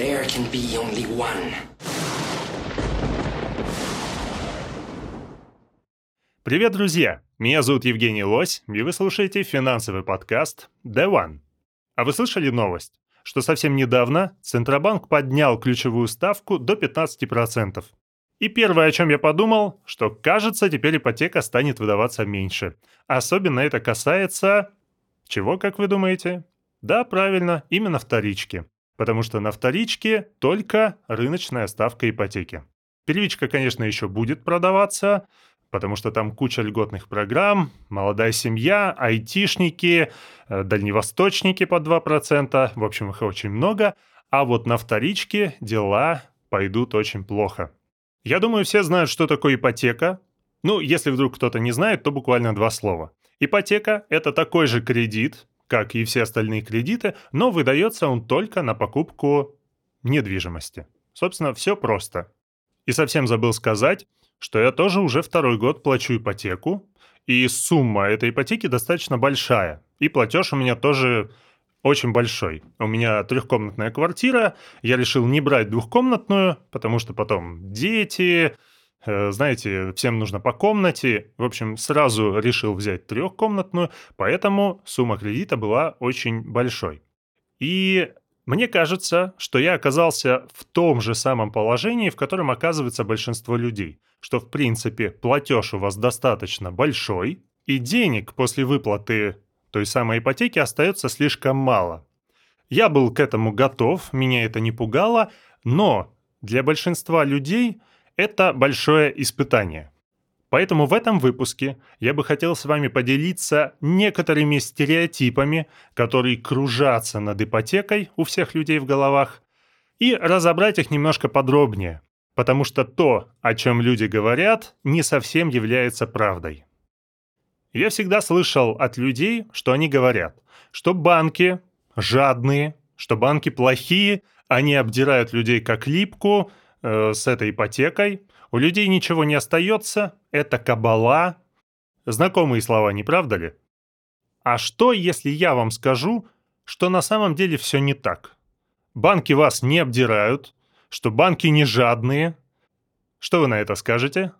There can be only one. Привет, друзья! Меня зовут Евгений Лось, и вы слушаете финансовый подкаст The One. А вы слышали новость, что совсем недавно Центробанк поднял ключевую ставку до 15%. И первое, о чем я подумал, что, кажется, теперь ипотека станет выдаваться меньше. Особенно это касается... Чего, как вы думаете? Да, правильно, именно вторички. Потому что на вторичке только рыночная ставка ипотеки. Первичка, конечно, еще будет продаваться, потому что там куча льготных программ, молодая семья, айтишники, э, дальневосточники по 2%, в общем, их очень много. А вот на вторичке дела пойдут очень плохо. Я думаю, все знают, что такое ипотека. Ну, если вдруг кто-то не знает, то буквально два слова. Ипотека – это такой же кредит, как и все остальные кредиты, но выдается он только на покупку недвижимости. Собственно, все просто. И совсем забыл сказать, что я тоже уже второй год плачу ипотеку, и сумма этой ипотеки достаточно большая. И платеж у меня тоже очень большой. У меня трехкомнатная квартира, я решил не брать двухкомнатную, потому что потом дети, знаете, всем нужно по комнате. В общем, сразу решил взять трехкомнатную, поэтому сумма кредита была очень большой. И мне кажется, что я оказался в том же самом положении, в котором оказывается большинство людей, что в принципе платеж у вас достаточно большой, и денег после выплаты той самой ипотеки остается слишком мало. Я был к этому готов, меня это не пугало, но для большинства людей это большое испытание. Поэтому в этом выпуске я бы хотел с вами поделиться некоторыми стереотипами, которые кружатся над ипотекой у всех людей в головах, и разобрать их немножко подробнее, потому что то, о чем люди говорят, не совсем является правдой. Я всегда слышал от людей, что они говорят, что банки жадные, что банки плохие, они обдирают людей как липку э, с этой ипотекой, у людей ничего не остается, это кабала. Знакомые слова, не правда ли? А что, если я вам скажу, что на самом деле все не так? Банки вас не обдирают, что банки не жадные. Что вы на это скажете?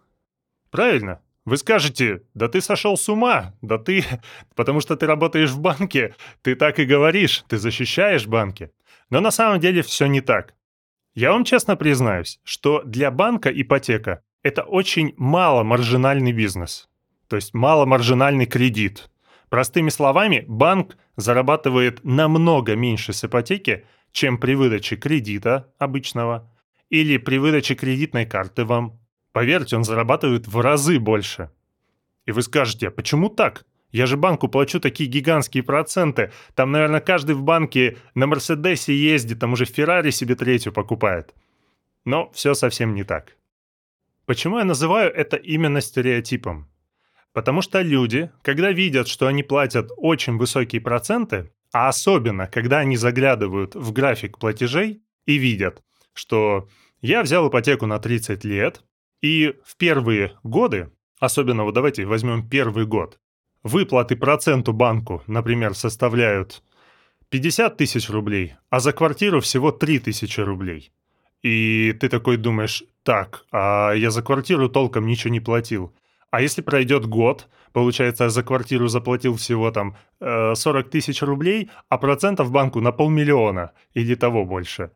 Правильно, вы скажете, да ты сошел с ума, да ты, потому что ты работаешь в банке, ты так и говоришь, ты защищаешь банки. Но на самом деле все не так. Я вам честно признаюсь, что для банка ипотека – это очень мало маржинальный бизнес, то есть мало маржинальный кредит. Простыми словами, банк зарабатывает намного меньше с ипотеки, чем при выдаче кредита обычного или при выдаче кредитной карты вам Поверьте, он зарабатывает в разы больше. И вы скажете, а почему так? Я же банку плачу такие гигантские проценты. Там, наверное, каждый в банке на Мерседесе ездит, там уже Феррари себе третью покупает. Но все совсем не так. Почему я называю это именно стереотипом? Потому что люди, когда видят, что они платят очень высокие проценты, а особенно, когда они заглядывают в график платежей и видят, что я взял ипотеку на 30 лет, и в первые годы, особенно вот давайте возьмем первый год, выплаты проценту банку, например, составляют 50 тысяч рублей, а за квартиру всего 3 тысячи рублей. И ты такой думаешь, так, а я за квартиру толком ничего не платил. А если пройдет год, получается, я за квартиру заплатил всего там 40 э, тысяч рублей, а процентов банку на полмиллиона или того больше.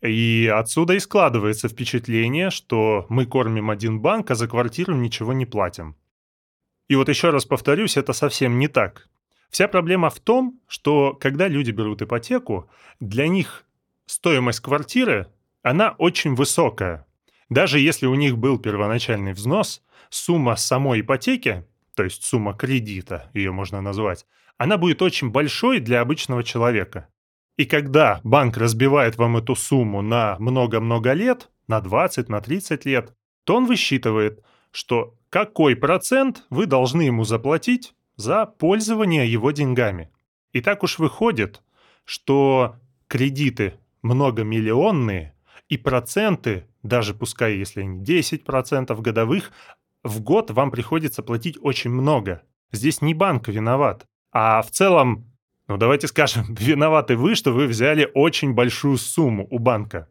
И отсюда и складывается впечатление, что мы кормим один банк, а за квартиру ничего не платим. И вот еще раз повторюсь, это совсем не так. Вся проблема в том, что когда люди берут ипотеку, для них стоимость квартиры, она очень высокая. Даже если у них был первоначальный взнос, сумма самой ипотеки, то есть сумма кредита, ее можно назвать, она будет очень большой для обычного человека. И когда банк разбивает вам эту сумму на много-много лет, на 20, на 30 лет, то он высчитывает, что какой процент вы должны ему заплатить за пользование его деньгами. И так уж выходит, что кредиты многомиллионные и проценты, даже пускай если они 10% годовых, в год вам приходится платить очень много. Здесь не банк виноват, а в целом Ну, давайте скажем, виноваты вы, что вы взяли очень большую сумму у банка.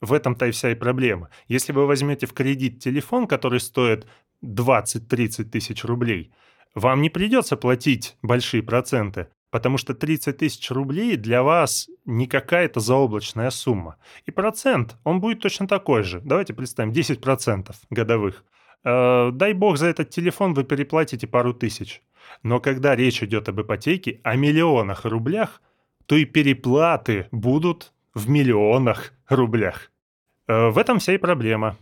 В этом-то и вся и проблема. Если вы возьмете в кредит телефон, который стоит 20-30 тысяч рублей, вам не придется платить большие проценты, потому что 30 тысяч рублей для вас не какая-то заоблачная сумма. И процент, он будет точно такой же. Давайте представим, 10% годовых. Э, дай бог, за этот телефон вы переплатите пару тысяч. Но когда речь идет об ипотеке, о миллионах рублях, то и переплаты будут в миллионах рублях. Э, в этом вся и проблема.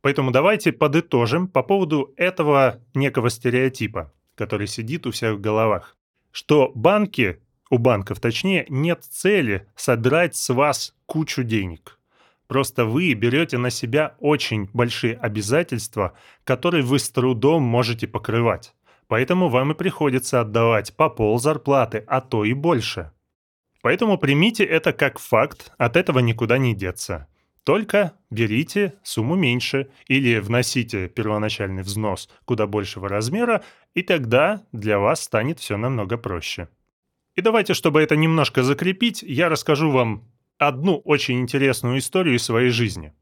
Поэтому давайте подытожим по поводу этого некого стереотипа, который сидит у всех в головах. Что банки, у банков точнее, нет цели содрать с вас кучу денег. Просто вы берете на себя очень большие обязательства, которые вы с трудом можете покрывать. Поэтому вам и приходится отдавать по пол зарплаты, а то и больше. Поэтому примите это как факт, от этого никуда не деться. Только берите сумму меньше или вносите первоначальный взнос куда большего размера, и тогда для вас станет все намного проще. И давайте, чтобы это немножко закрепить, я расскажу вам одну очень интересную историю из своей жизни.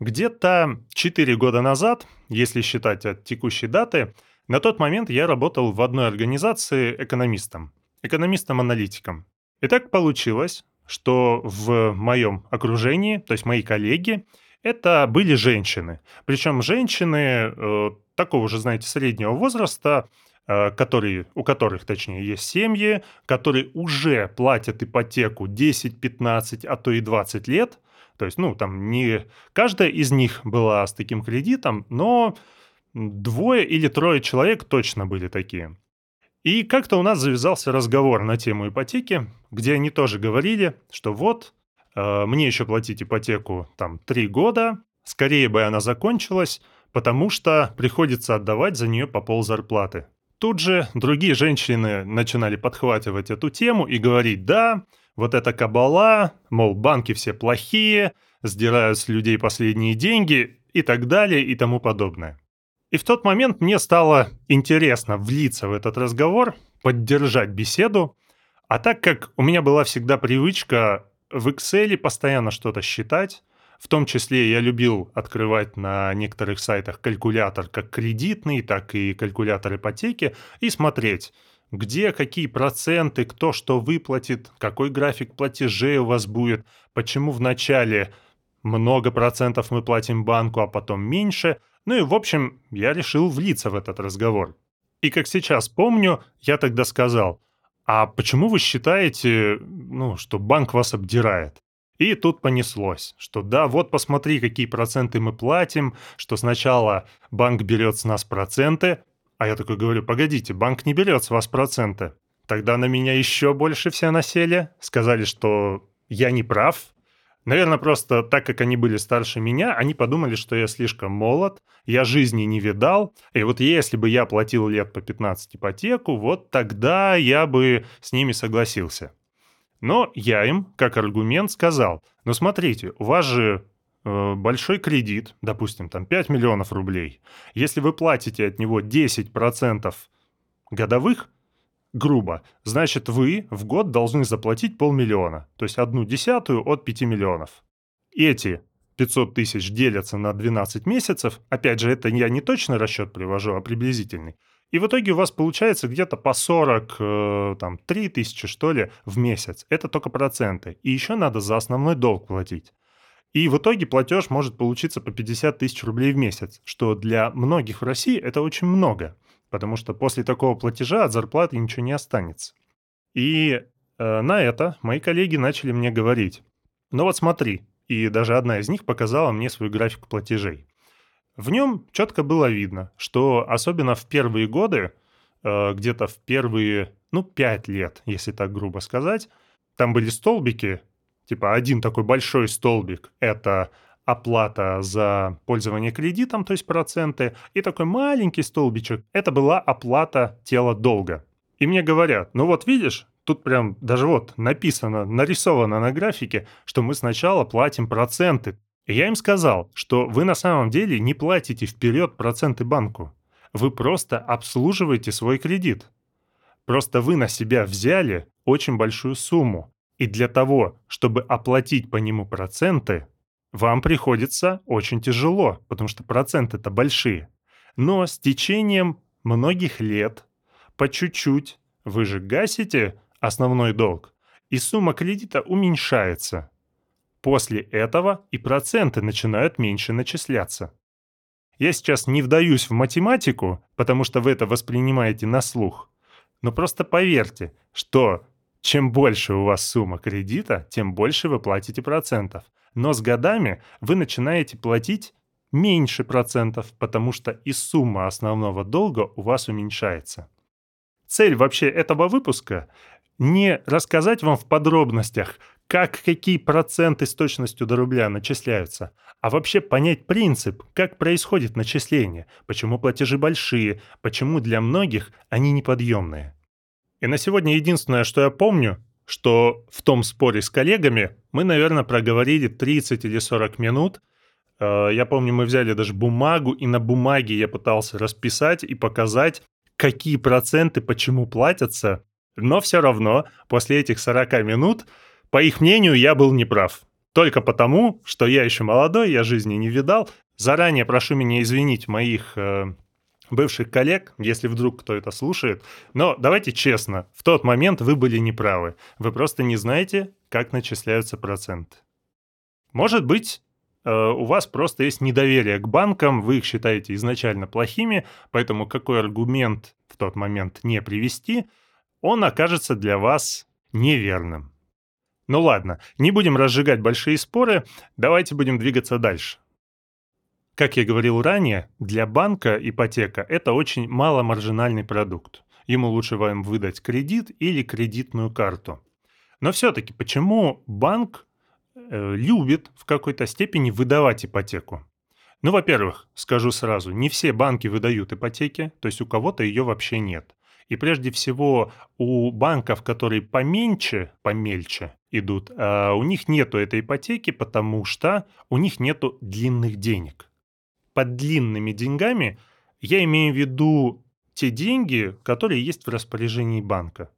Где-то 4 года назад, если считать от текущей даты, на тот момент я работал в одной организации экономистом, экономистом-аналитиком. И так получилось, что в моем окружении, то есть мои коллеги, это были женщины. Причем женщины э, такого же, знаете, среднего возраста, Э, которые, у которых, точнее, есть семьи, которые уже платят ипотеку 10, 15, а то и 20 лет. То есть, ну, там не каждая из них была с таким кредитом, но двое или трое человек точно были такие. И как-то у нас завязался разговор на тему ипотеки, где они тоже говорили, что вот, э, мне еще платить ипотеку там три года, скорее бы она закончилась, потому что приходится отдавать за нее по пол зарплаты. Тут же другие женщины начинали подхватывать эту тему и говорить, да, вот это кабала, мол, банки все плохие, сдирают с людей последние деньги и так далее и тому подобное. И в тот момент мне стало интересно влиться в этот разговор, поддержать беседу, а так как у меня была всегда привычка в Excel постоянно что-то считать, в том числе я любил открывать на некоторых сайтах калькулятор как кредитный, так и калькулятор ипотеки и смотреть, где какие проценты, кто что выплатит, какой график платежей у вас будет, почему в начале много процентов мы платим банку, а потом меньше. Ну и, в общем, я решил влиться в этот разговор. И как сейчас помню, я тогда сказал, а почему вы считаете, ну, что банк вас обдирает? И тут понеслось, что да, вот посмотри, какие проценты мы платим, что сначала банк берет с нас проценты, а я такой говорю, погодите, банк не берет с вас проценты. Тогда на меня еще больше все насели, сказали, что я не прав. Наверное, просто так как они были старше меня, они подумали, что я слишком молод, я жизни не видал, и вот если бы я платил лет по 15 ипотеку, вот тогда я бы с ними согласился. Но я им, как аргумент, сказал, ну смотрите, у вас же э, большой кредит, допустим, там 5 миллионов рублей. Если вы платите от него 10% годовых, грубо, значит вы в год должны заплатить полмиллиона, то есть одну десятую от 5 миллионов. Эти 500 тысяч делятся на 12 месяцев, опять же, это я не точный расчет привожу, а приблизительный, и в итоге у вас получается где-то по 40, э, там, 3 тысячи, что ли, в месяц. Это только проценты. И еще надо за основной долг платить. И в итоге платеж может получиться по 50 тысяч рублей в месяц, что для многих в России это очень много, потому что после такого платежа от зарплаты ничего не останется. И э, на это мои коллеги начали мне говорить, ну вот смотри, и даже одна из них показала мне свой график платежей. В нем четко было видно, что особенно в первые годы, э, где-то в первые, ну, пять лет, если так грубо сказать, там были столбики, типа один такой большой столбик — это оплата за пользование кредитом, то есть проценты, и такой маленький столбичек — это была оплата тела долга. И мне говорят, ну вот видишь, тут прям даже вот написано, нарисовано на графике, что мы сначала платим проценты, я им сказал, что вы на самом деле не платите вперед проценты банку. Вы просто обслуживаете свой кредит. Просто вы на себя взяли очень большую сумму. И для того, чтобы оплатить по нему проценты, вам приходится очень тяжело, потому что проценты-то большие. Но с течением многих лет, по чуть-чуть, вы же гасите основной долг, и сумма кредита уменьшается. После этого и проценты начинают меньше начисляться. Я сейчас не вдаюсь в математику, потому что вы это воспринимаете на слух. Но просто поверьте, что чем больше у вас сумма кредита, тем больше вы платите процентов. Но с годами вы начинаете платить меньше процентов, потому что и сумма основного долга у вас уменьшается. Цель вообще этого выпуска — не рассказать вам в подробностях, как какие проценты с точностью до рубля начисляются, а вообще понять принцип, как происходит начисление, почему платежи большие, почему для многих они неподъемные. И на сегодня единственное, что я помню, что в том споре с коллегами мы, наверное, проговорили 30 или 40 минут. Э, я помню, мы взяли даже бумагу, и на бумаге я пытался расписать и показать, какие проценты почему платятся. Но все равно после этих 40 минут по их мнению, я был неправ. Только потому, что я еще молодой, я жизни не видал. Заранее прошу меня извинить моих э, бывших коллег, если вдруг кто это слушает. Но давайте честно, в тот момент вы были неправы. Вы просто не знаете, как начисляются проценты. Может быть, э, у вас просто есть недоверие к банкам, вы их считаете изначально плохими, поэтому какой аргумент в тот момент не привести, он окажется для вас неверным. Ну ладно, не будем разжигать большие споры, давайте будем двигаться дальше. Как я говорил ранее, для банка ипотека – это очень маломаржинальный продукт. Ему лучше вам выдать кредит или кредитную карту. Но все-таки почему банк э, любит в какой-то степени выдавать ипотеку? Ну, во-первых, скажу сразу, не все банки выдают ипотеки, то есть у кого-то ее вообще нет. И прежде всего у банков, которые поменьше, помельче идут, а у них нету этой ипотеки, потому что у них нету длинных денег. Под длинными деньгами я имею в виду те деньги, которые есть в распоряжении банка.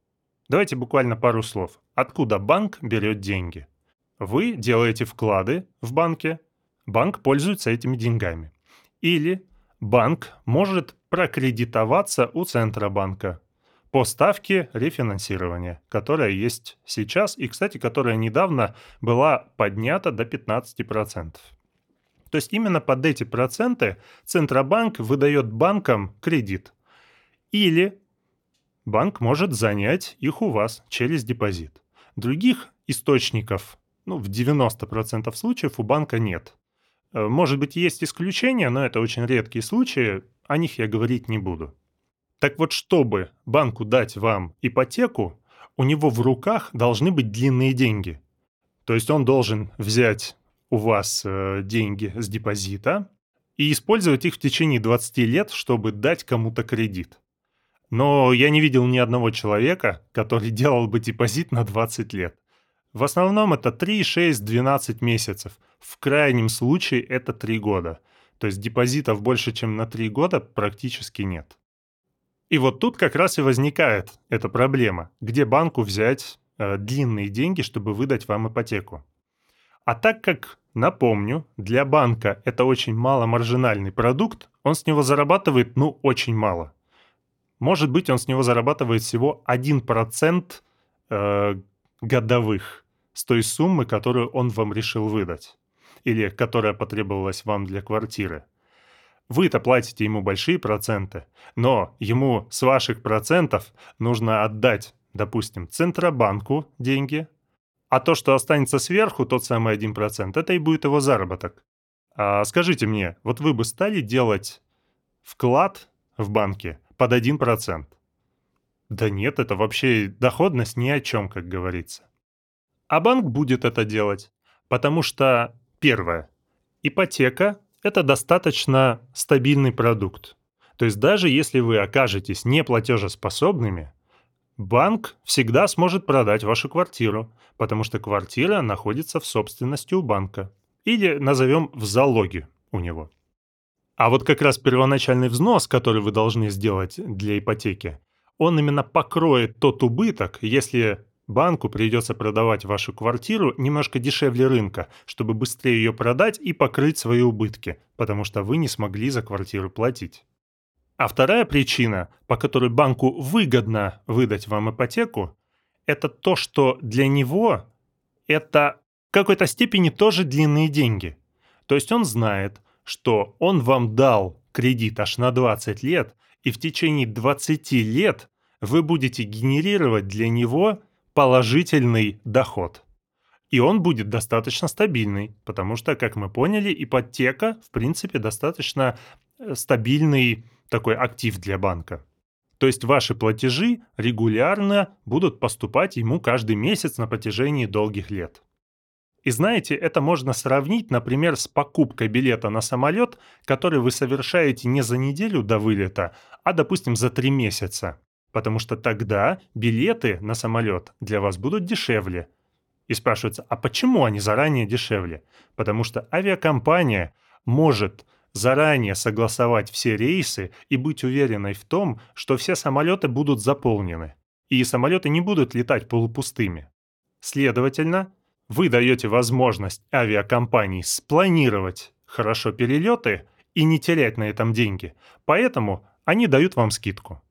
Давайте буквально пару слов. Откуда банк берет деньги? Вы делаете вклады в банке, банк пользуется этими деньгами. Или банк может прокредитоваться у Центробанка по ставке рефинансирования, которая есть сейчас и, кстати, которая недавно была поднята до 15%. То есть именно под эти проценты Центробанк выдает банкам кредит. Или банк может занять их у вас через депозит. Других источников, ну, в 90% случаев у банка нет. Э, может быть, есть исключения, но это очень редкие случаи, о них я говорить не буду. Так вот, чтобы банку дать вам ипотеку, у него в руках должны быть длинные деньги. То есть он должен взять у вас э, деньги с депозита и использовать их в течение 20 лет, чтобы дать кому-то кредит. Но я не видел ни одного человека, который делал бы депозит на 20 лет. В основном это 3, 6, 12 месяцев. В крайнем случае это 3 года. То есть депозитов больше, чем на 3 года практически нет. И вот тут как раз и возникает эта проблема, где банку взять э, длинные деньги, чтобы выдать вам ипотеку. А так как, напомню, для банка это очень маломаржинальный продукт, он с него зарабатывает, ну, очень мало. Может быть, он с него зарабатывает всего 1% э, годовых с той суммы, которую он вам решил выдать, или которая потребовалась вам для квартиры. Вы-то платите ему большие проценты, но ему с ваших процентов нужно отдать, допустим, Центробанку деньги, а то, что останется сверху, тот самый 1%, это и будет его заработок. А скажите мне, вот вы бы стали делать вклад в банке под 1%? Да нет, это вообще доходность ни о чем, как говорится. А банк будет это делать, потому что, первое, ипотека – это достаточно стабильный продукт. То есть даже если вы окажетесь неплатежеспособными, банк всегда сможет продать вашу квартиру, потому что квартира находится в собственности у банка. Или назовем в залоге у него. А вот как раз первоначальный взнос, который вы должны сделать для ипотеки, он именно покроет тот убыток, если банку придется продавать вашу квартиру немножко дешевле рынка, чтобы быстрее ее продать и покрыть свои убытки, потому что вы не смогли за квартиру платить. А вторая причина, по которой банку выгодно выдать вам ипотеку, это то, что для него это в какой-то степени тоже длинные деньги. То есть он знает, что он вам дал кредит аж на 20 лет, и в течение 20 лет вы будете генерировать для него положительный доход. И он будет достаточно стабильный, потому что, как мы поняли, ипотека, в принципе, достаточно э, стабильный такой актив для банка. То есть ваши платежи регулярно будут поступать ему каждый месяц на протяжении долгих лет. И знаете, это можно сравнить, например, с покупкой билета на самолет, который вы совершаете не за неделю до вылета, а, допустим, за три месяца. Потому что тогда билеты на самолет для вас будут дешевле. И спрашивается, а почему они заранее дешевле? Потому что авиакомпания может заранее согласовать все рейсы и быть уверенной в том, что все самолеты будут заполнены, и самолеты не будут летать полупустыми. Следовательно, вы даете возможность авиакомпании спланировать хорошо перелеты и не терять на этом деньги, поэтому они дают вам скидку.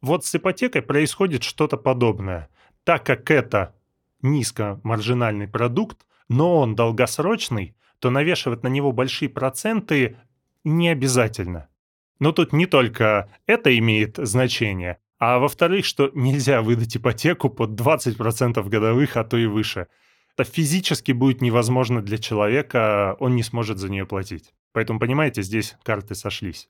Вот с ипотекой происходит что-то подобное. Так как это низкомаржинальный продукт, но он долгосрочный, то навешивать на него большие проценты не обязательно. Но тут не только это имеет значение, а во-вторых, что нельзя выдать ипотеку под 20% годовых, а то и выше – это физически будет невозможно для человека, он не сможет за нее платить. Поэтому, понимаете, здесь карты сошлись.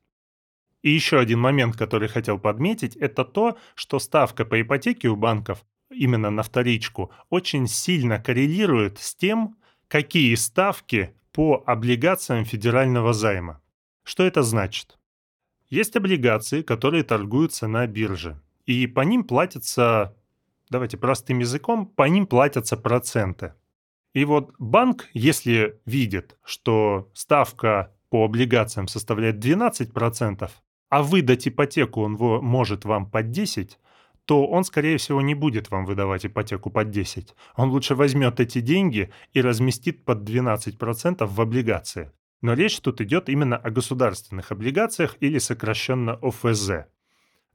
И еще один момент, который хотел подметить, это то, что ставка по ипотеке у банков именно на вторичку очень сильно коррелирует с тем, какие ставки по облигациям федерального займа. Что это значит? Есть облигации, которые торгуются на бирже, и по ним платятся давайте простым языком, по ним платятся проценты. И вот банк, если видит, что ставка по облигациям составляет 12%, а выдать ипотеку он может вам под 10%, то он, скорее всего, не будет вам выдавать ипотеку под 10. Он лучше возьмет эти деньги и разместит под 12% в облигации. Но речь тут идет именно о государственных облигациях или сокращенно ОФЗ.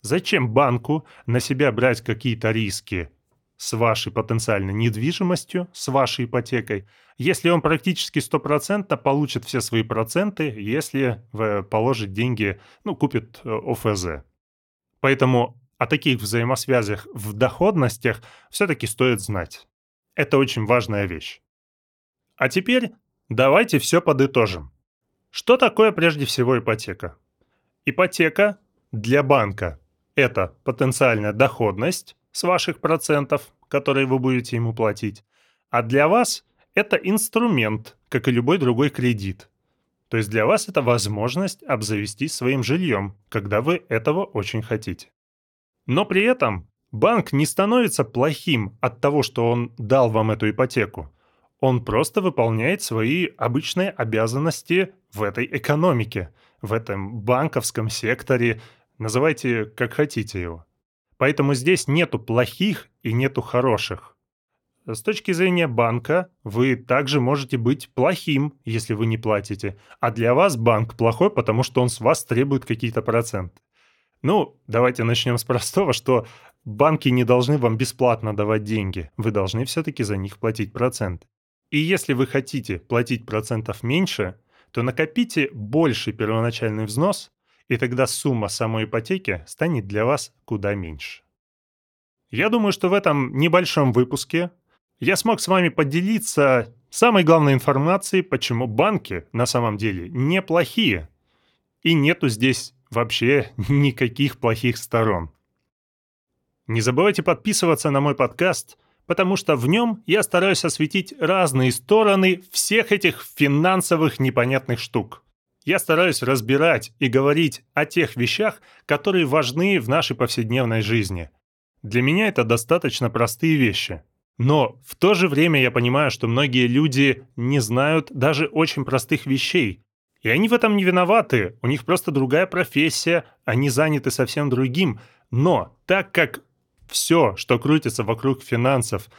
Зачем банку на себя брать какие-то риски с вашей потенциальной недвижимостью, с вашей ипотекой, если он практически стопроцентно получит все свои проценты, если положит деньги, ну, купит э, ОФЗ. Поэтому о таких взаимосвязях в доходностях все-таки стоит знать. Это очень важная вещь. А теперь давайте все подытожим. Что такое прежде всего ипотека? Ипотека для банка это потенциальная доходность с ваших процентов, которые вы будете ему платить. А для вас это инструмент, как и любой другой кредит. То есть для вас это возможность обзавестись своим жильем, когда вы этого очень хотите. Но при этом банк не становится плохим от того, что он дал вам эту ипотеку. Он просто выполняет свои обычные обязанности в этой экономике, в этом банковском секторе, Называйте как хотите его. Поэтому здесь нету плохих и нету хороших. С точки зрения банка, вы также можете быть плохим, если вы не платите. А для вас банк плохой, потому что он с вас требует какие-то проценты. Ну, давайте начнем с простого, что банки не должны вам бесплатно давать деньги. Вы должны все-таки за них платить процент. И если вы хотите платить процентов меньше, то накопите больший первоначальный взнос, и тогда сумма самой ипотеки станет для вас куда меньше. Я думаю, что в этом небольшом выпуске я смог с вами поделиться самой главной информацией, почему банки на самом деле неплохие. И нету здесь вообще никаких плохих сторон. Не забывайте подписываться на мой подкаст, потому что в нем я стараюсь осветить разные стороны всех этих финансовых непонятных штук я стараюсь разбирать и говорить о тех вещах, которые важны в нашей повседневной жизни. Для меня это достаточно простые вещи. Но в то же время я понимаю, что многие люди не знают даже очень простых вещей. И они в этом не виноваты, у них просто другая профессия, они заняты совсем другим. Но так как все, что крутится вокруг финансов,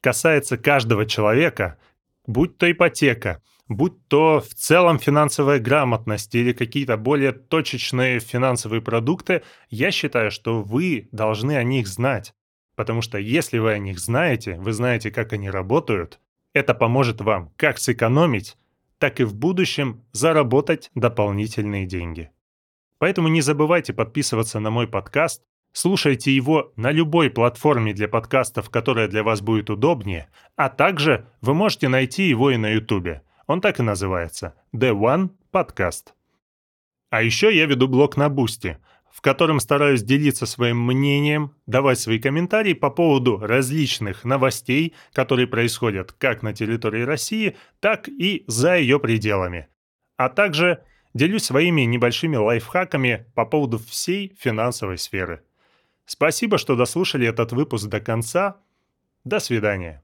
касается каждого человека, будь то ипотека, будь то в целом финансовая грамотность или какие-то более точечные финансовые продукты, я считаю, что вы должны о них знать. Потому что если вы о них знаете, вы знаете, как они работают, это поможет вам как сэкономить, так и в будущем заработать дополнительные деньги. Поэтому не забывайте подписываться на мой подкаст, слушайте его на любой платформе для подкастов, которая для вас будет удобнее, а также вы можете найти его и на YouTube. Он так и называется The One Podcast. А еще я веду блог на Boosty, в котором стараюсь делиться своим мнением, давать свои комментарии по поводу различных новостей, которые происходят как на территории России, так и за ее пределами. А также делюсь своими небольшими лайфхаками по поводу всей финансовой сферы. Спасибо, что дослушали этот выпуск до конца. До свидания.